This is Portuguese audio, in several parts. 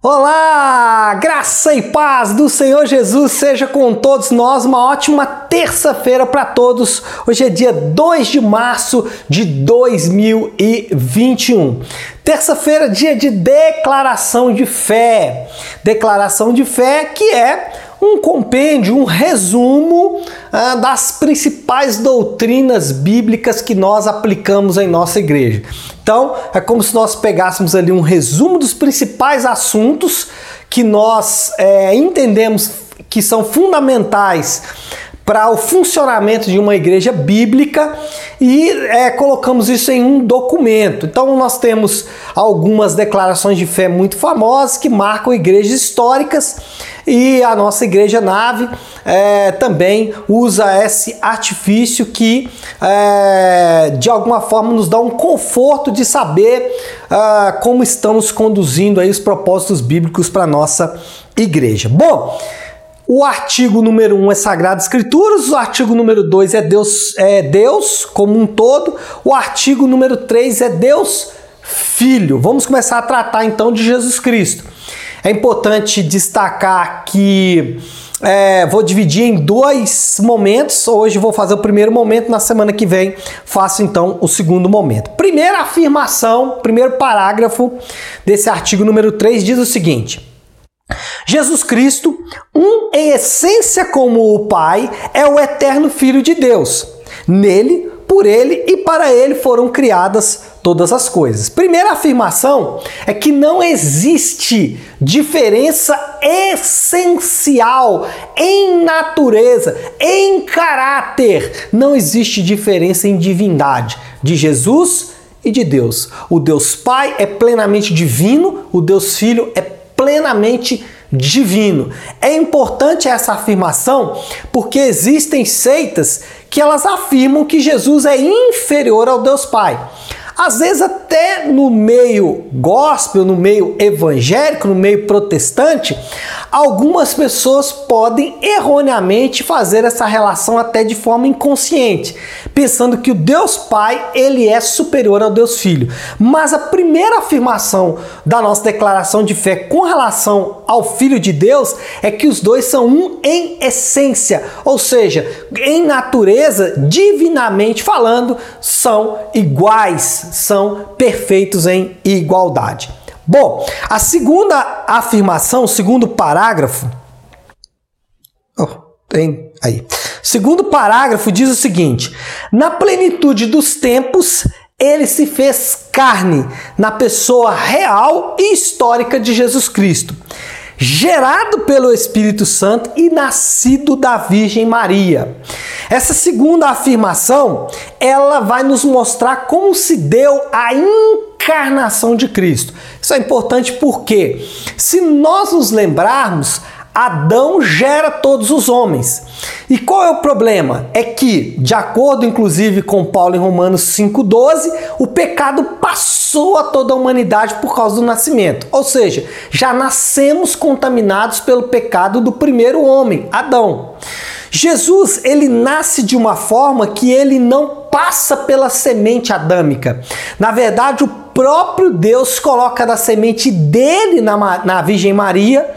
Olá, graça e paz do Senhor Jesus seja com todos nós. Uma ótima terça-feira para todos. Hoje é dia 2 de março de 2021. Terça-feira, dia de declaração de fé. Declaração de fé que é um compêndio, um resumo ah, das principais doutrinas bíblicas que nós aplicamos em nossa igreja. Então, é como se nós pegássemos ali um resumo dos principais assuntos que nós é, entendemos que são fundamentais para o funcionamento de uma igreja bíblica e é, colocamos isso em um documento. Então nós temos algumas declarações de fé muito famosas que marcam igrejas históricas e a nossa igreja nave é, também usa esse artifício que é, de alguma forma nos dá um conforto de saber é, como estamos conduzindo aí os propósitos bíblicos para nossa igreja. Bom, o artigo número 1 um é Sagradas Escrituras, o artigo número 2 é Deus, é Deus como um todo, o artigo número 3 é Deus Filho. Vamos começar a tratar então de Jesus Cristo. É importante destacar que é, vou dividir em dois momentos. Hoje vou fazer o primeiro momento, na semana que vem faço então o segundo momento. Primeira afirmação, primeiro parágrafo desse artigo número 3 diz o seguinte: Jesus Cristo, um em essência como o Pai, é o eterno Filho de Deus. Nele, por ele e para ele foram criadas todas as coisas. Primeira afirmação é que não existe diferença essencial em natureza, em caráter. Não existe diferença em divindade de Jesus e de Deus. O Deus Pai é plenamente divino, o Deus Filho é plenamente divino. É importante essa afirmação porque existem seitas que elas afirmam que Jesus é inferior ao Deus Pai. Às vezes até no meio gospel, no meio evangélico, no meio protestante, algumas pessoas podem erroneamente fazer essa relação até de forma inconsciente, pensando que o Deus Pai ele é superior ao Deus Filho. Mas a primeira afirmação da nossa declaração de fé com relação ao Filho de Deus é que os dois são um em essência, ou seja, em natureza, divinamente falando, são iguais, são perfeitos em igualdade. Bom, a segunda afirmação, o segundo parágrafo. Oh, tem aí. Segundo parágrafo diz o seguinte: na plenitude dos tempos, ele se fez carne na pessoa real e histórica de Jesus Cristo, gerado pelo Espírito Santo e nascido da Virgem Maria. Essa segunda afirmação, ela vai nos mostrar como se deu a encarnação de Cristo. Isso é importante porque, se nós nos lembrarmos, Adão gera todos os homens. E qual é o problema? É que, de acordo inclusive com Paulo em Romanos 5,12, o pecado passou a toda a humanidade por causa do nascimento. Ou seja, já nascemos contaminados pelo pecado do primeiro homem, Adão. Jesus, ele nasce de uma forma que ele não passa pela semente adâmica. Na verdade, o próprio Deus coloca da semente dele na, na Virgem Maria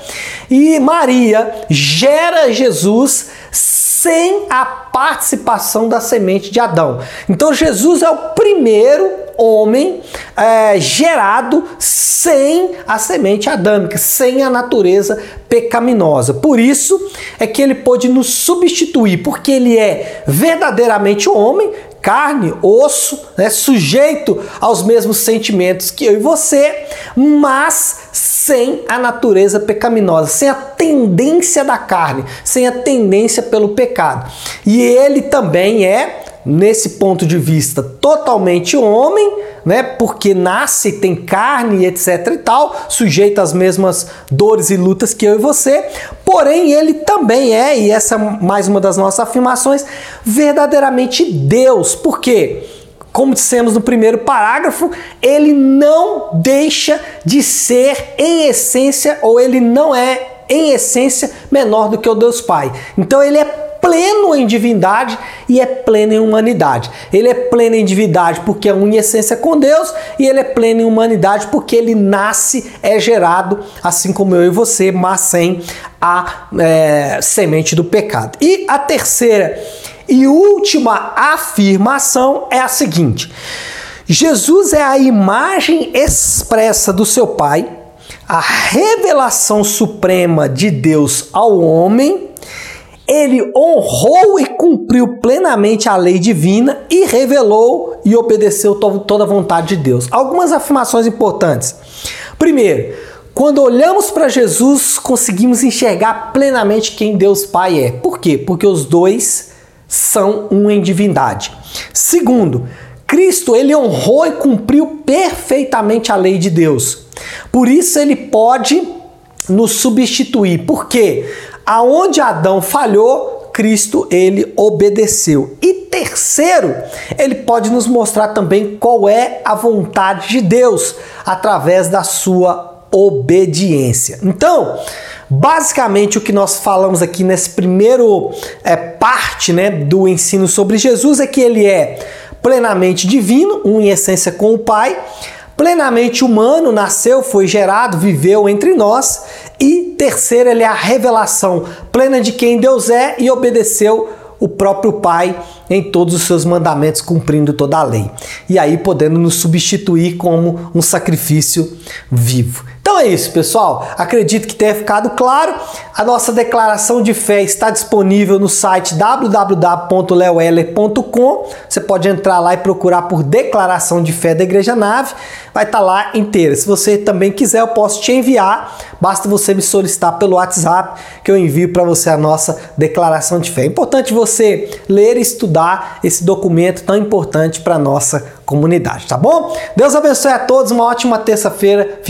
e Maria gera Jesus sem a participação da semente de Adão. Então Jesus é o primeiro homem é, gerado sem a semente adâmica, sem a natureza pecaminosa. Por isso é que ele pôde nos substituir, porque ele é verdadeiramente homem, carne, osso, né, sujeito aos mesmos sentimentos que eu e você, mas sem a natureza pecaminosa, sem a tendência da carne, sem a tendência pelo pecado. E ele também é nesse ponto de vista totalmente homem, né? Porque nasce, tem carne, etc e tal, sujeito às mesmas dores e lutas que eu e você. Porém, ele também é, e essa é mais uma das nossas afirmações, verdadeiramente Deus. Por quê? Como dissemos no primeiro parágrafo, ele não deixa de ser em essência ou ele não é em essência menor do que o Deus Pai. Então ele é pleno em divindade e é pleno em humanidade. Ele é pleno em divindade porque é uma essência com Deus e ele é pleno em humanidade porque ele nasce, é gerado, assim como eu e você, mas sem a é, semente do pecado. E a terceira e última afirmação é a seguinte: Jesus é a imagem expressa do seu Pai, a revelação suprema de Deus ao homem ele honrou e cumpriu plenamente a lei divina e revelou e obedeceu toda a vontade de Deus. Algumas afirmações importantes. Primeiro, quando olhamos para Jesus, conseguimos enxergar plenamente quem Deus Pai é. Por quê? Porque os dois são um em divindade. Segundo, Cristo ele honrou e cumpriu perfeitamente a lei de Deus. Por isso ele pode nos substituir. Por quê? Aonde Adão falhou, Cristo ele obedeceu. E terceiro, ele pode nos mostrar também qual é a vontade de Deus através da sua obediência. Então, basicamente o que nós falamos aqui nesse primeiro é, parte né, do ensino sobre Jesus é que ele é plenamente divino, um em essência com o Pai, plenamente humano, nasceu, foi gerado, viveu entre nós. E terceiro, ele é a revelação plena de quem Deus é e obedeceu o próprio Pai em todos os seus mandamentos, cumprindo toda a lei. E aí podendo nos substituir como um sacrifício vivo. Então é isso, pessoal. Acredito que tenha ficado claro. A nossa declaração de fé está disponível no site www.leoeller.com. Você pode entrar lá e procurar por Declaração de Fé da Igreja Nave. Vai estar lá inteira. Se você também quiser, eu posso te enviar. Basta você me solicitar pelo WhatsApp que eu envio para você a nossa declaração de fé. É importante você ler e estudar esse documento tão importante para nossa comunidade, tá bom? Deus abençoe a todos. Uma ótima terça-feira.